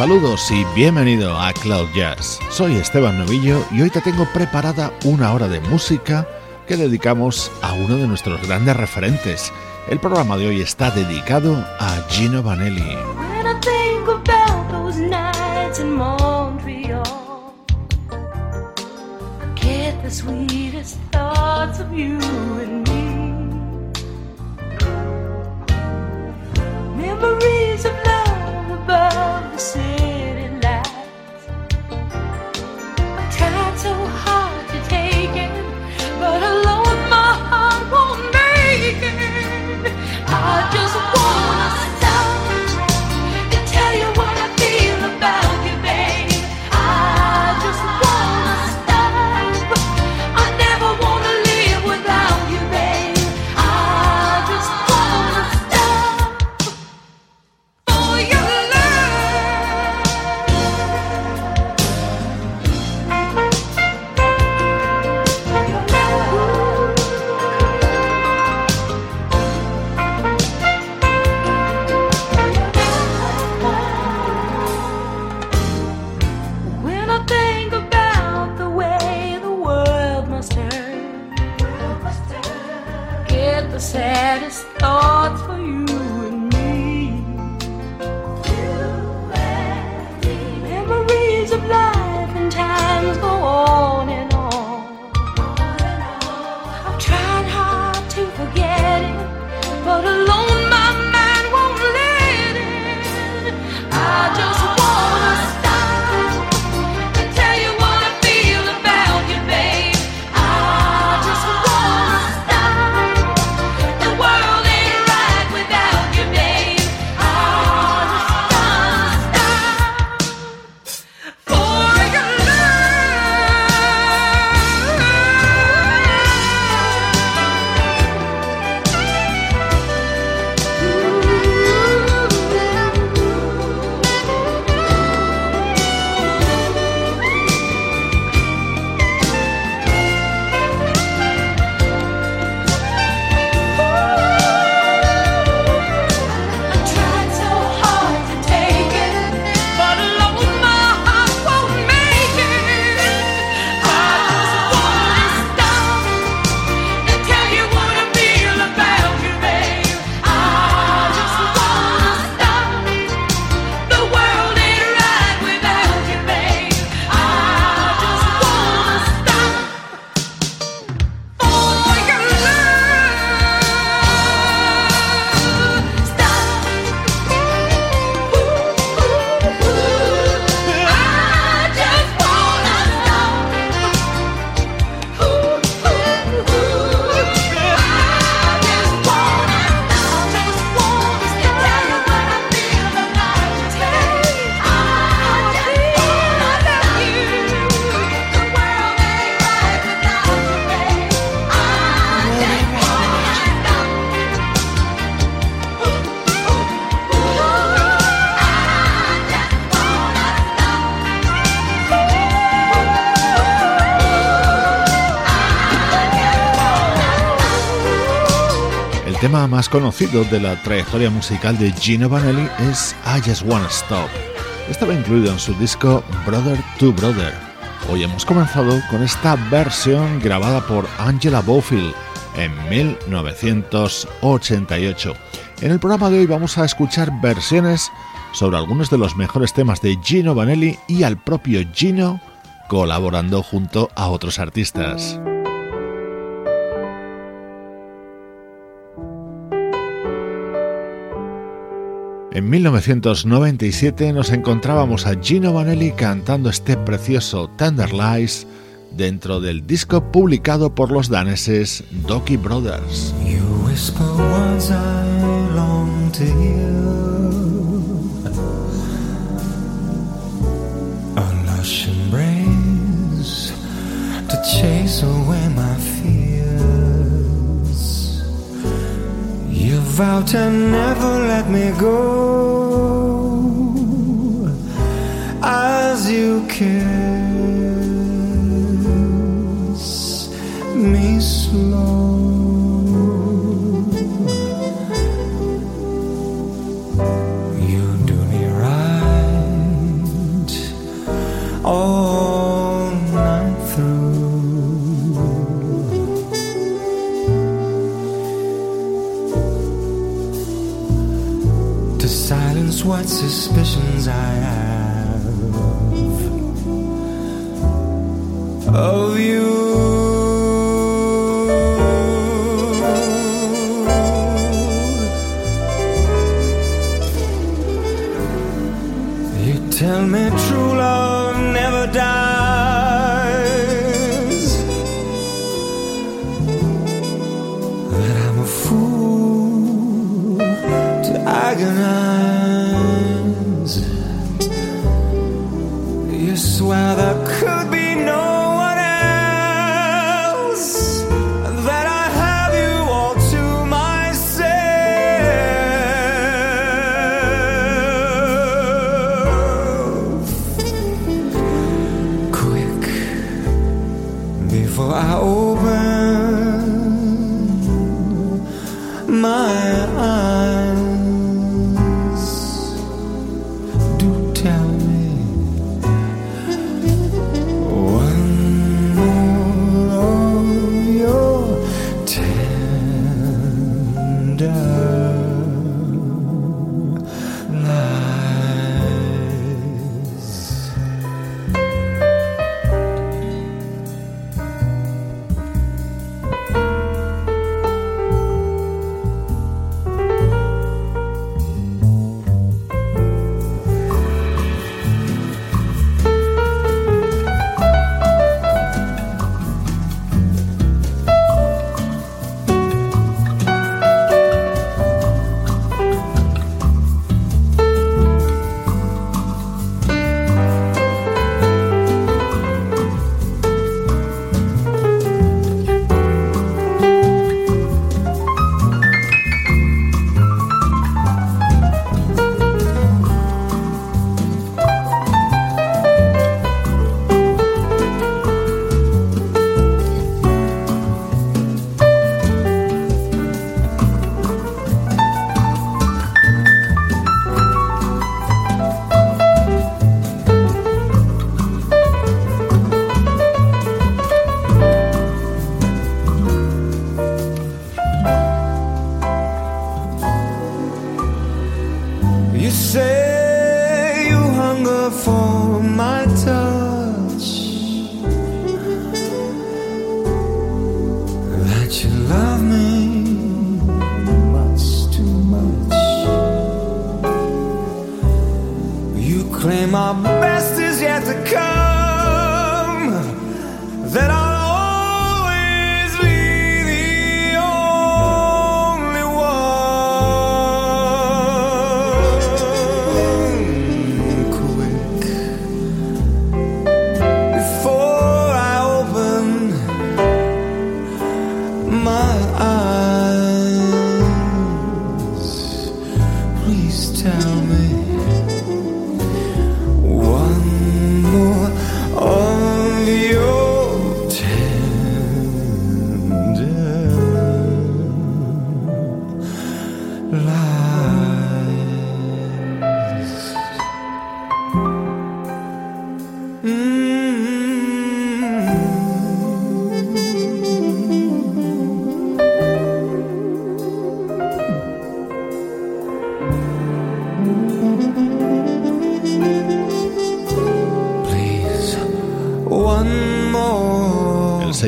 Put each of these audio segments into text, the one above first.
Saludos y bienvenido a Cloud Jazz. Soy Esteban Novillo y hoy te tengo preparada una hora de música que dedicamos a uno de nuestros grandes referentes. El programa de hoy está dedicado a Gino Vanelli. say tema más conocido de la trayectoria musical de Gino Vanelli es I Just Wanna Stop. Estaba incluido en su disco Brother to Brother. Hoy hemos comenzado con esta versión grabada por Angela Bofill en 1988. En el programa de hoy vamos a escuchar versiones sobre algunos de los mejores temas de Gino Vanelli y al propio Gino colaborando junto a otros artistas. En 1997 nos encontrábamos a Gino Vanelli cantando este precioso Tender Lies dentro del disco publicado por los daneses Doki Brothers. Vow to never let me go. As you kiss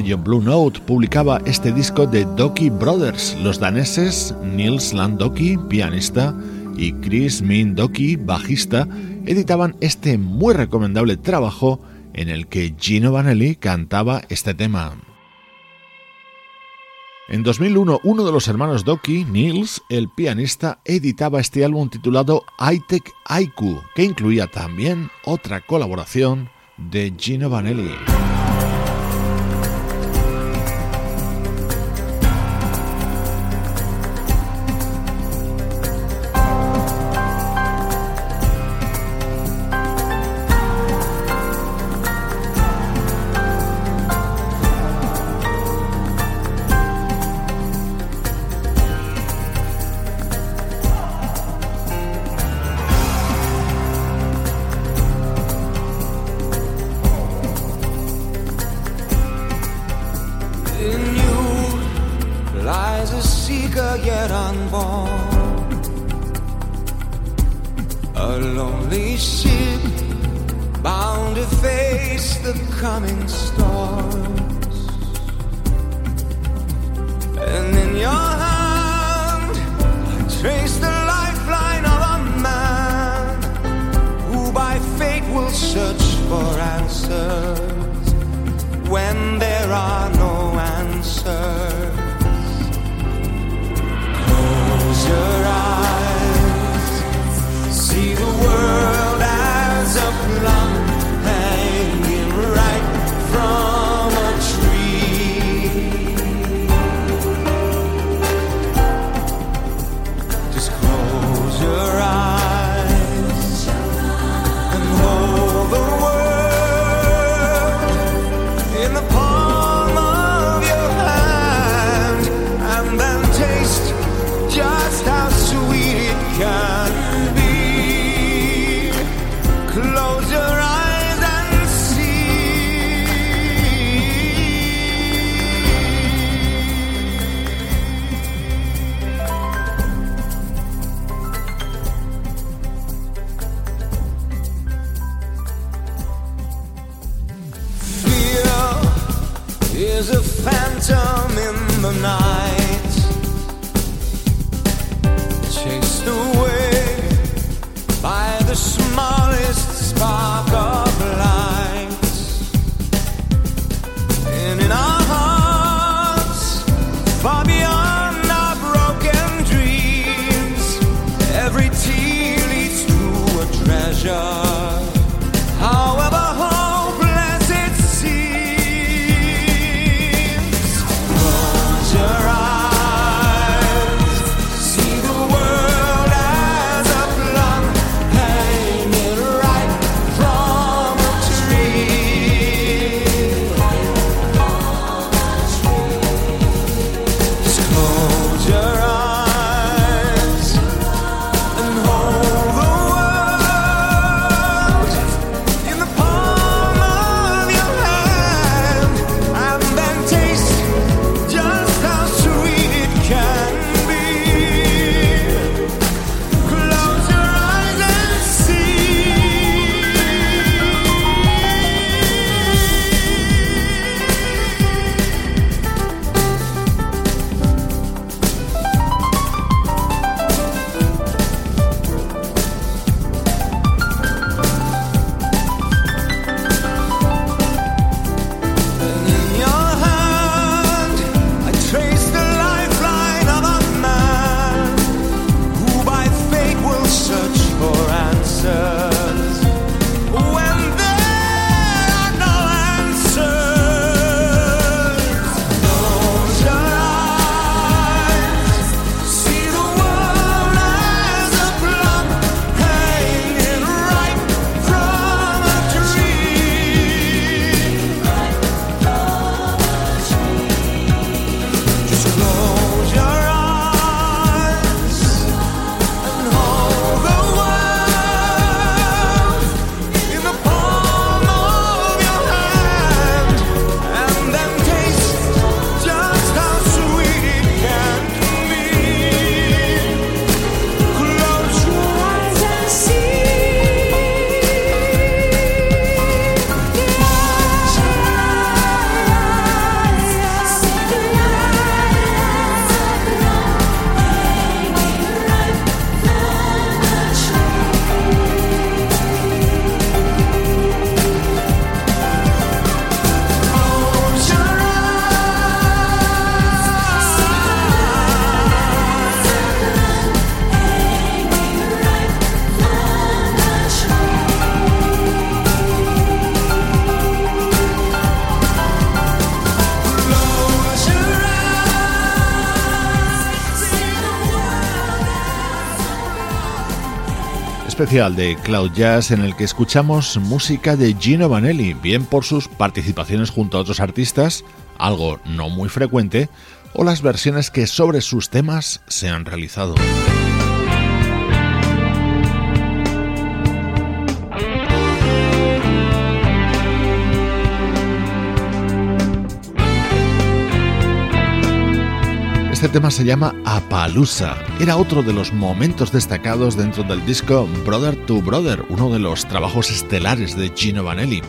sello Blue Note publicaba este disco de Doki Brothers, los daneses Nils Landoki, pianista, y Chris Min Doki, bajista, editaban este muy recomendable trabajo en el que Gino Vanelli cantaba este tema. En 2001, uno de los hermanos Doki, Nils, el pianista, editaba este álbum titulado Hightech Aiku, que incluía también otra colaboración de Gino Vanelli. seeker yet unborn. A lonely ship bound to face the coming storms. And in your hand, I trace the lifeline of a man who by fate will search for answers when there are no answers. future de Cloud Jazz en el que escuchamos música de Gino Vanelli, bien por sus participaciones junto a otros artistas, algo no muy frecuente, o las versiones que sobre sus temas se han realizado. Este tema se llama Apalusa. Era otro de los momentos destacados dentro del disco Brother to Brother, uno de los trabajos estelares de Gino Vanelli.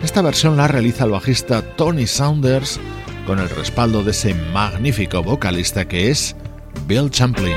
Esta versión la realiza el bajista Tony Saunders con el respaldo de ese magnífico vocalista que es Bill Champlin.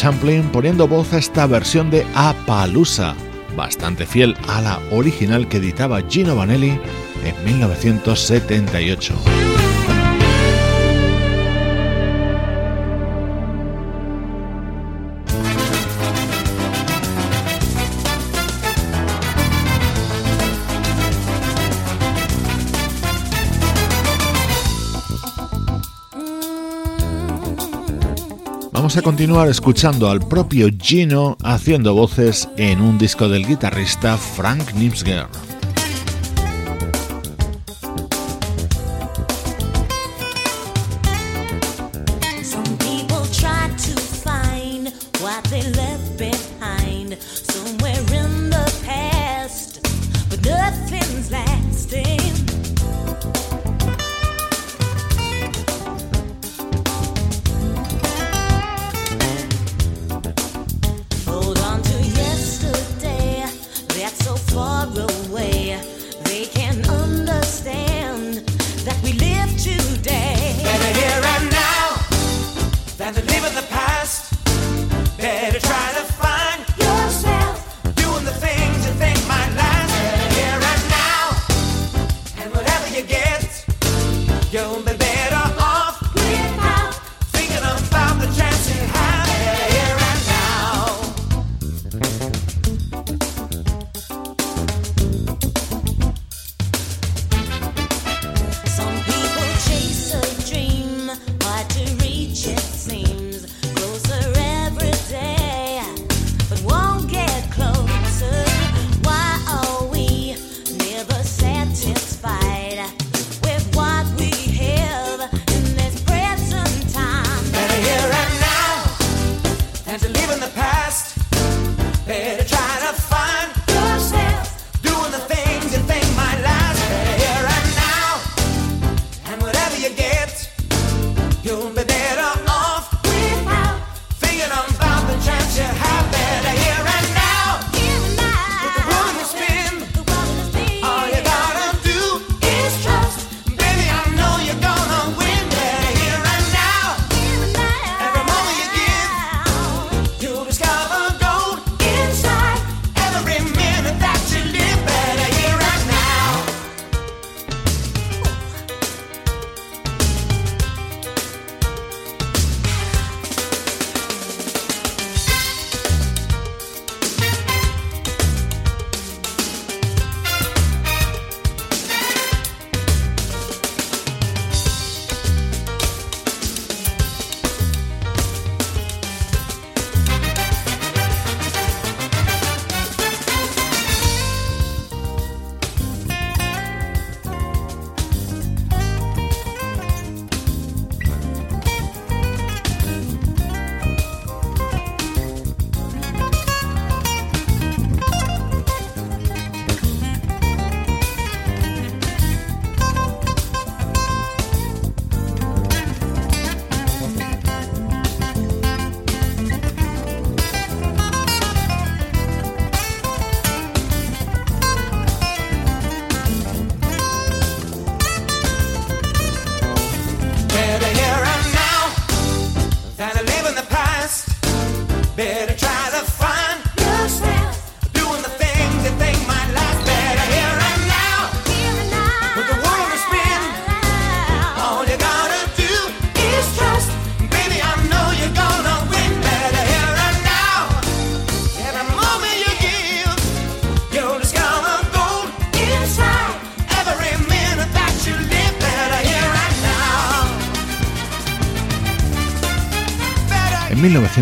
Champlin poniendo voz a esta versión de Apalooza, bastante fiel a la original que editaba Gino Vanelli en 1978. Vamos a continuar escuchando al propio Gino haciendo voces en un disco del guitarrista Frank Nimsger.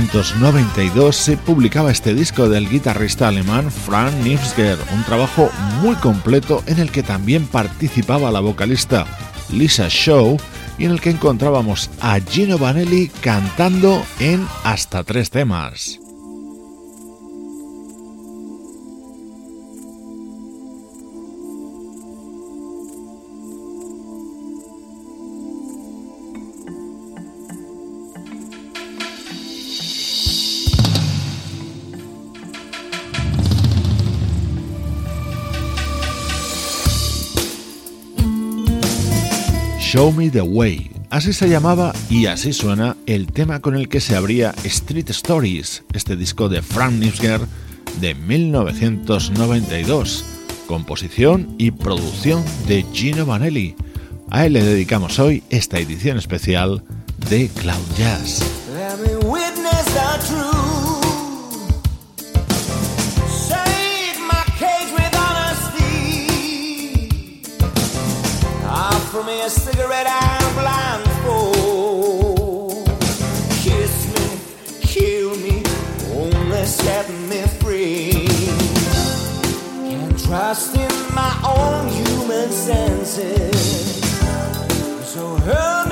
1992 se publicaba este disco del guitarrista alemán Frank Nipsger, un trabajo muy completo en el que también participaba la vocalista Lisa Shaw y en el que encontrábamos a Gino Vanelli cantando en hasta tres temas. Show Me the Way. Así se llamaba y así suena el tema con el que se abría Street Stories, este disco de Frank Nipsger de 1992, composición y producción de Gino Vanelli. A él le dedicamos hoy esta edición especial de Cloud Jazz. A cigarette and blindfold. Kiss me, kill me, only set me free. Can't trust in my own human senses. So hurt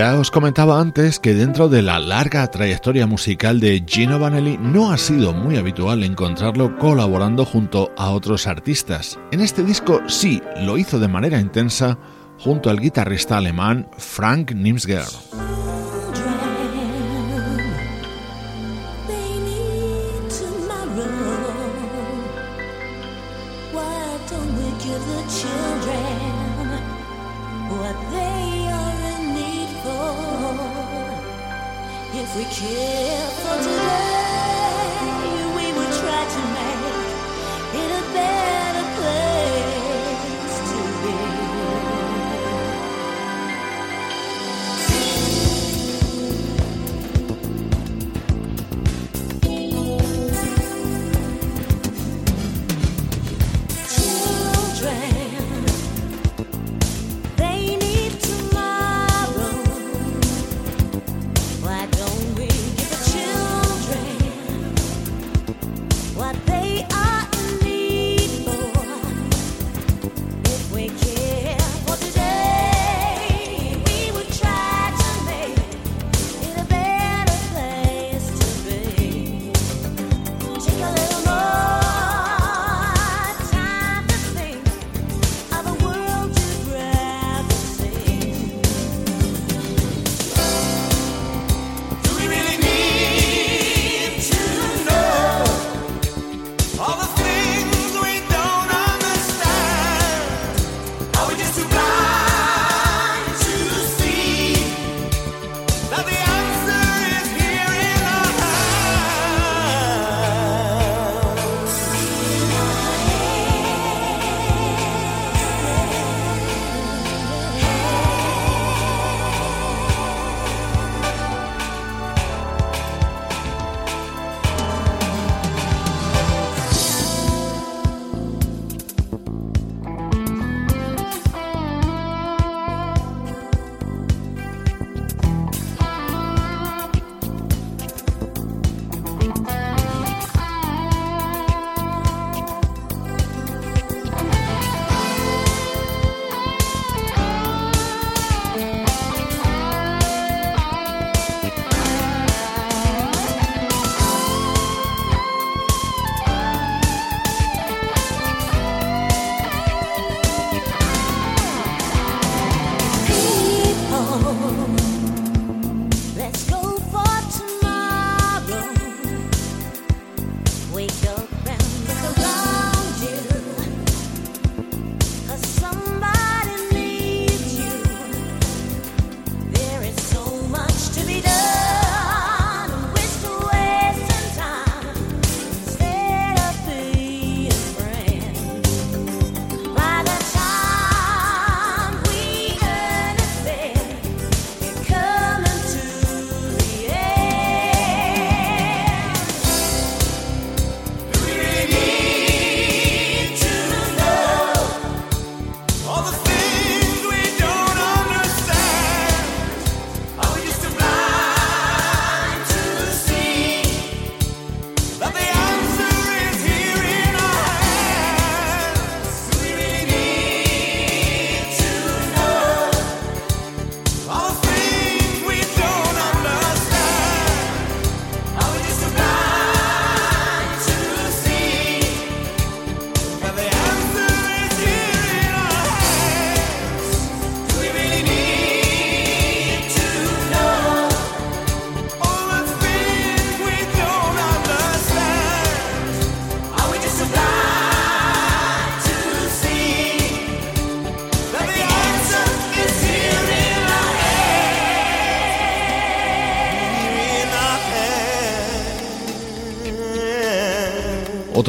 Ya os comentaba antes que dentro de la larga trayectoria musical de Gino Vanelli no ha sido muy habitual encontrarlo colaborando junto a otros artistas. En este disco sí lo hizo de manera intensa junto al guitarrista alemán Frank Nimsger.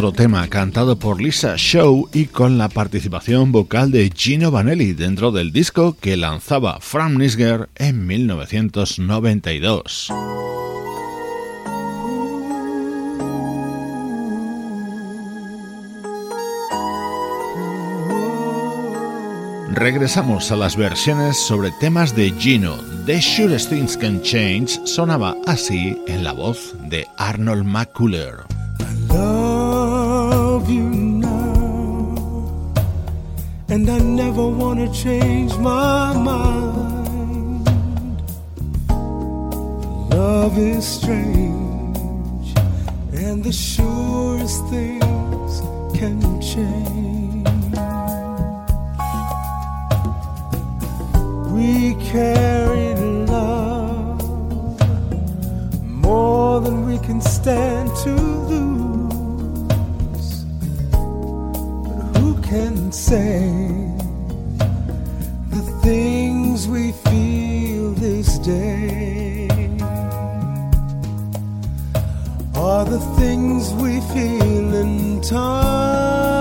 Otro tema cantado por Lisa Shaw y con la participación vocal de Gino Vanelli dentro del disco que lanzaba Frank Nisger en 1992. Regresamos a las versiones sobre temas de Gino. The Surest Things Can Change sonaba así en la voz de Arnold McCuller. Never want to change my mind. Love is strange, and the surest things can change. We carry love more than we can stand to lose. But who can say things we feel this day are the things we feel in time?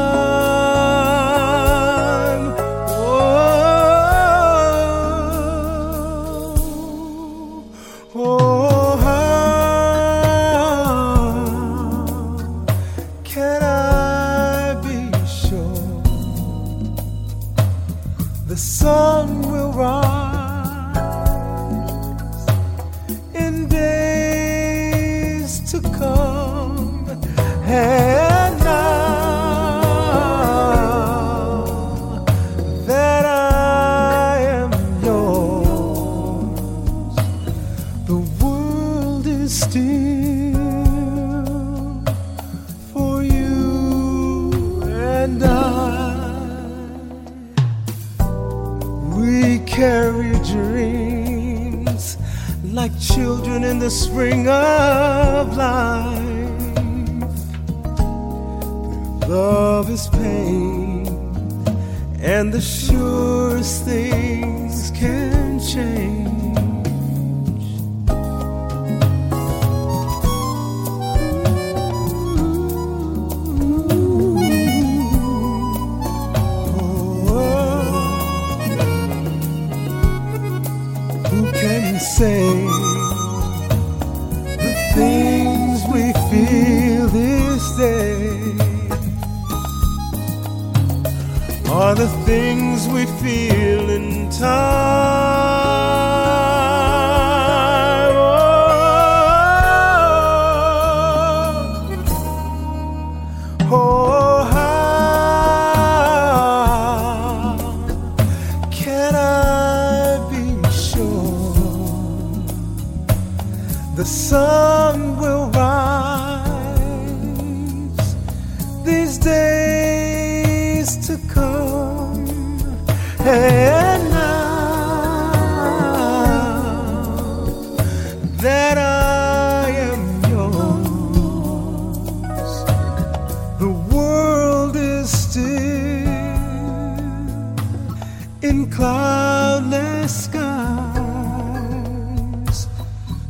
Cloudless skies,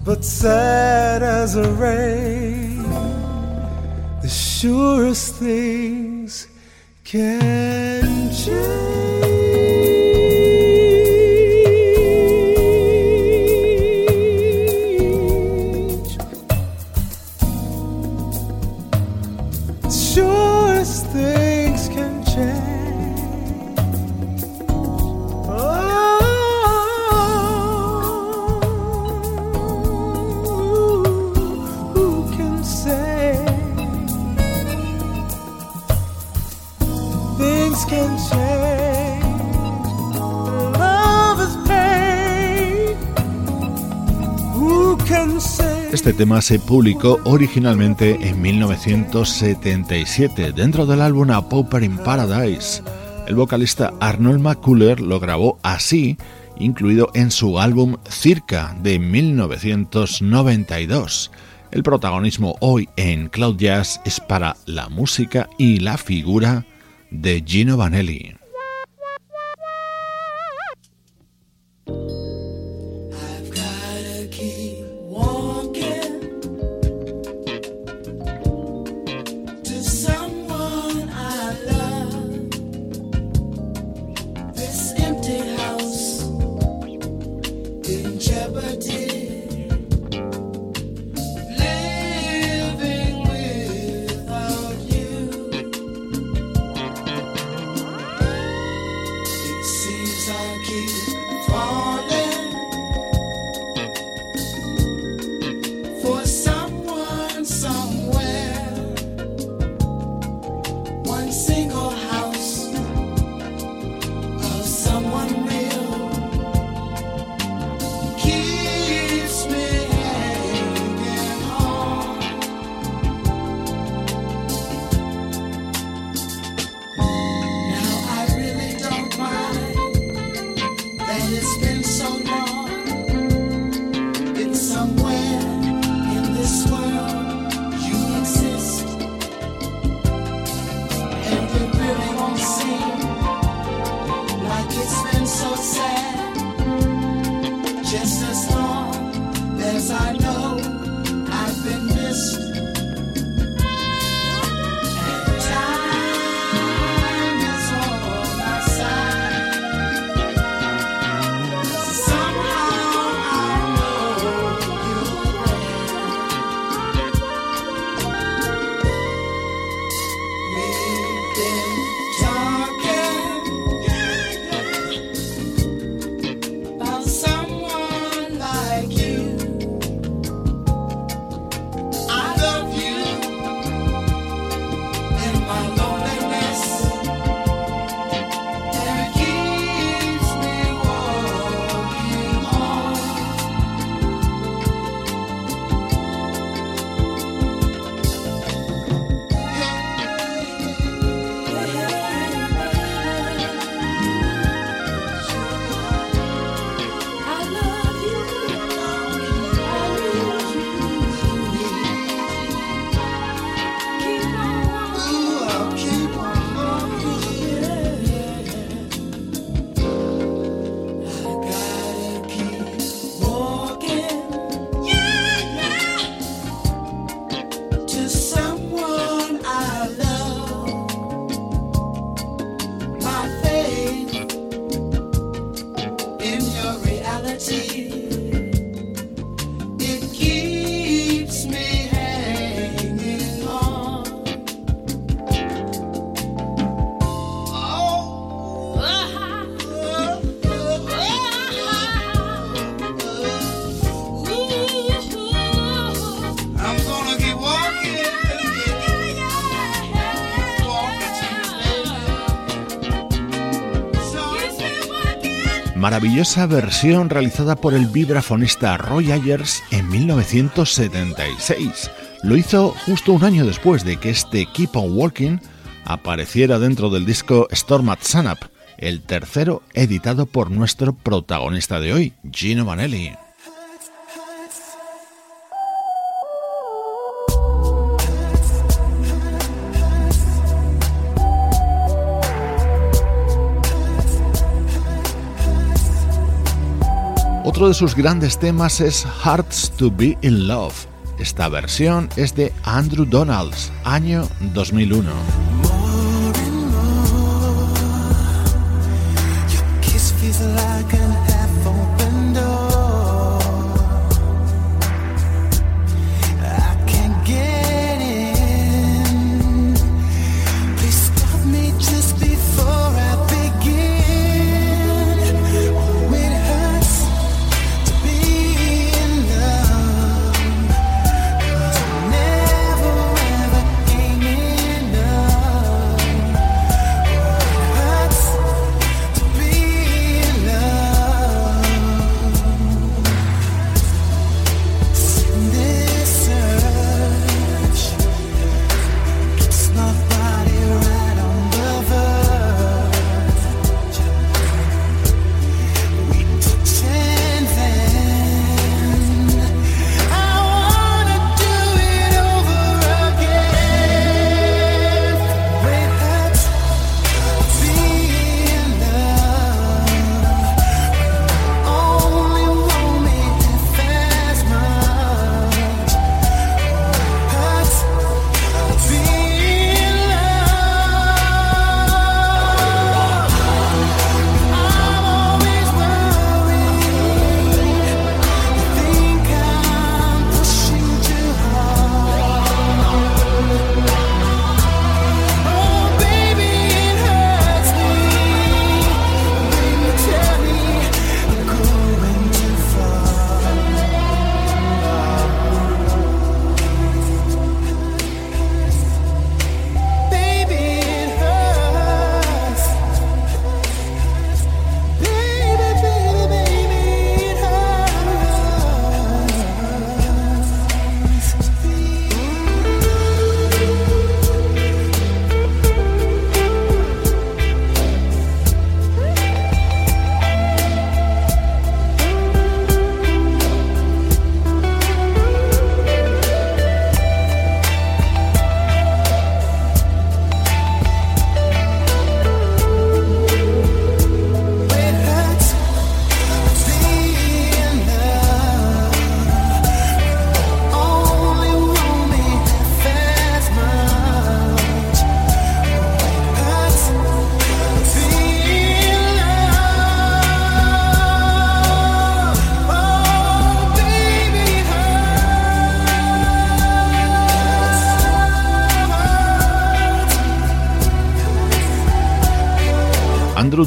but sad as a rain. The surest things can change. Este tema se publicó originalmente en 1977 dentro del álbum A Pauper in Paradise. El vocalista Arnold McCuller lo grabó así, incluido en su álbum Circa de 1992. El protagonismo hoy en Cloud Jazz es para la música y la figura de Gino Vanelli. Maravillosa versión realizada por el vibrafonista Roy Ayers en 1976. Lo hizo justo un año después de que este Keep on Walking apareciera dentro del disco Storm at Sunup, el tercero editado por nuestro protagonista de hoy, Gino Vanelli. Otro de sus grandes temas es Hearts to Be in Love. Esta versión es de Andrew Donalds, año 2001.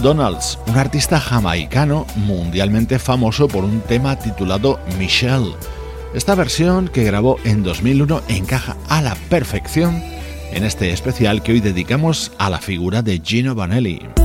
Donalds, un artista jamaicano mundialmente famoso por un tema titulado Michelle. Esta versión que grabó en 2001 encaja a la perfección en este especial que hoy dedicamos a la figura de Gino Vanelli.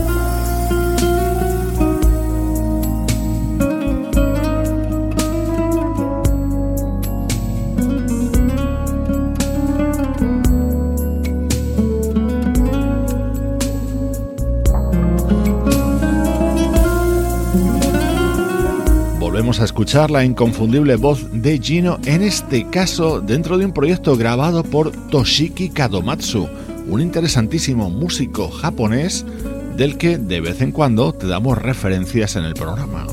A escuchar la inconfundible voz de Gino, en este caso dentro de un proyecto grabado por Toshiki Kadomatsu, un interesantísimo músico japonés del que de vez en cuando te damos referencias en el programa.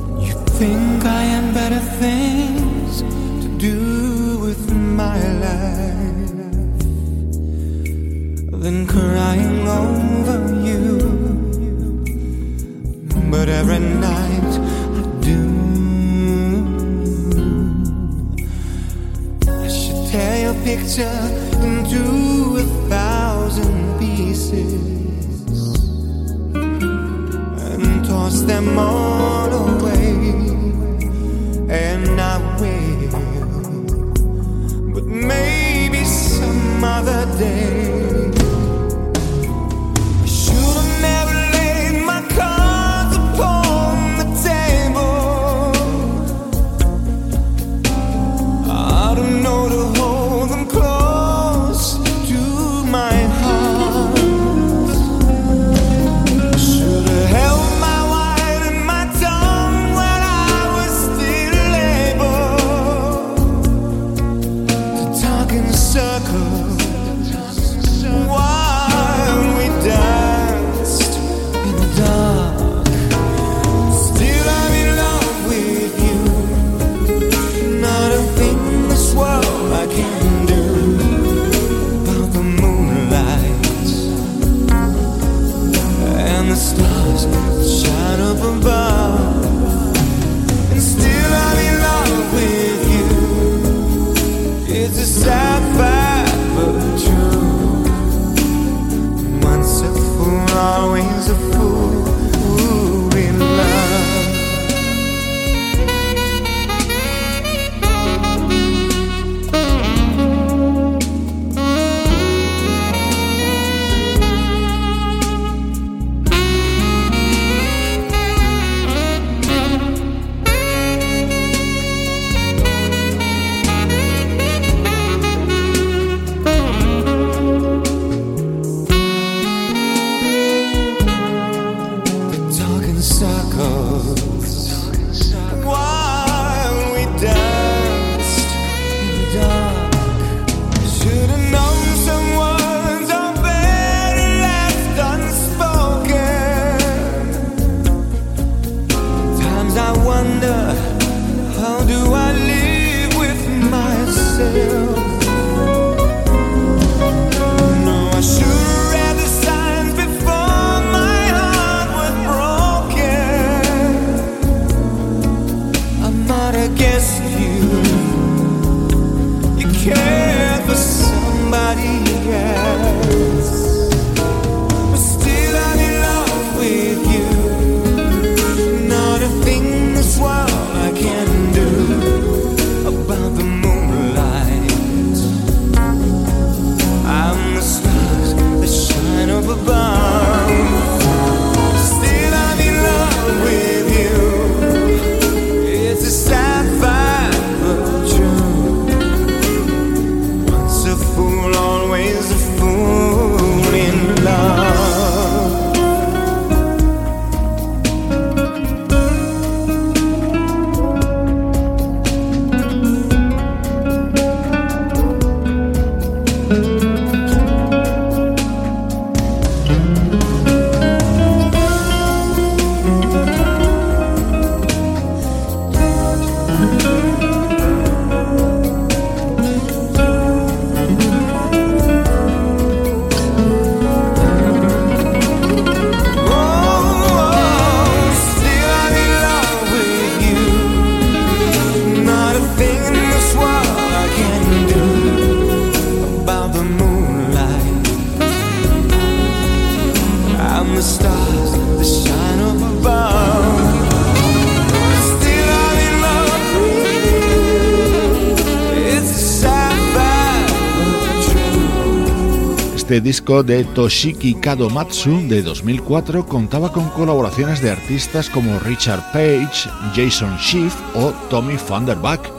Este disco de Toshiki Kadomatsu de 2004 contaba con colaboraciones de artistas como Richard Page, Jason Schiff o Tommy Thunderback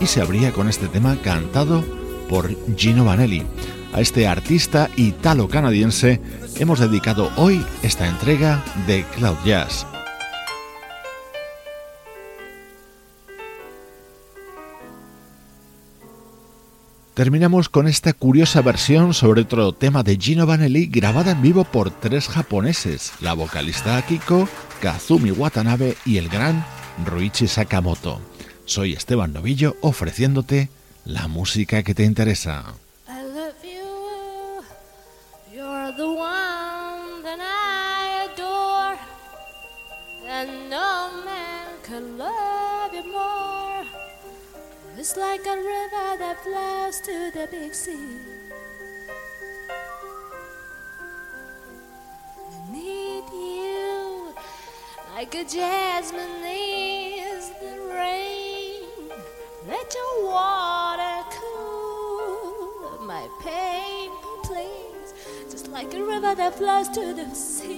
y se abría con este tema cantado por Gino Vanelli. A este artista italo-canadiense hemos dedicado hoy esta entrega de Cloud Jazz. Terminamos con esta curiosa versión sobre otro tema de Gino Vanelli grabada en vivo por tres japoneses, la vocalista Akiko, Kazumi Watanabe y el gran Ruichi Sakamoto. Soy Esteban Novillo ofreciéndote la música que te interesa. It's like a river that flows to the big sea. I need you like a jasmine needs the rain. Let your water cool my pain, please. Just like a river that flows to the sea.